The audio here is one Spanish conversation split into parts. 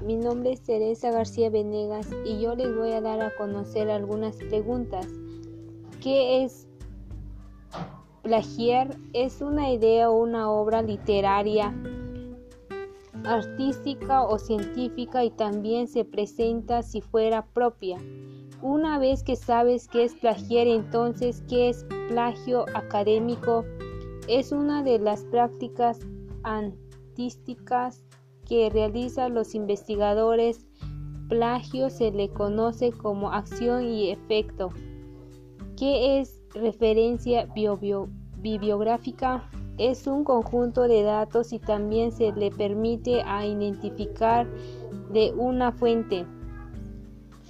Mi nombre es Teresa García Venegas y yo les voy a dar a conocer algunas preguntas. ¿Qué es plagiar? Es una idea o una obra literaria, artística o científica y también se presenta si fuera propia. Una vez que sabes qué es plagiar, entonces, ¿qué es plagio académico? Es una de las prácticas artísticas que realizan los investigadores, plagio se le conoce como acción y efecto. ¿Qué es referencia bibliográfica? Es un conjunto de datos y también se le permite a identificar de una fuente.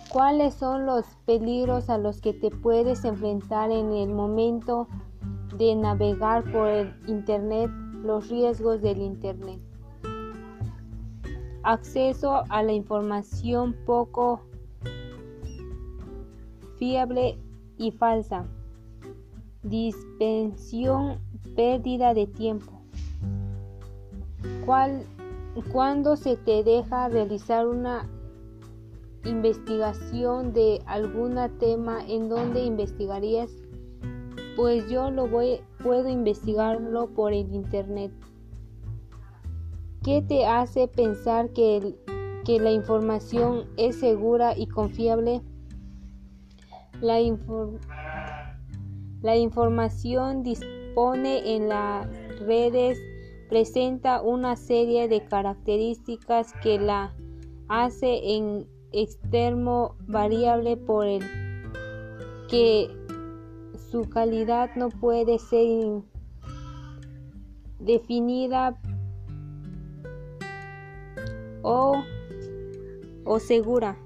¿Cuáles son los peligros a los que te puedes enfrentar en el momento de navegar por el Internet? Los riesgos del Internet acceso a la información poco fiable y falsa, dispensión, pérdida de tiempo. ¿Cuál, cuando se te deja realizar una investigación de algún tema en donde investigarías? Pues yo lo voy, puedo investigarlo por el internet. ¿Qué te hace pensar que, que la información es segura y confiable? La, la información dispone en las redes presenta una serie de características que la hace en extremo variable por el que su calidad no puede ser definida o, o segura.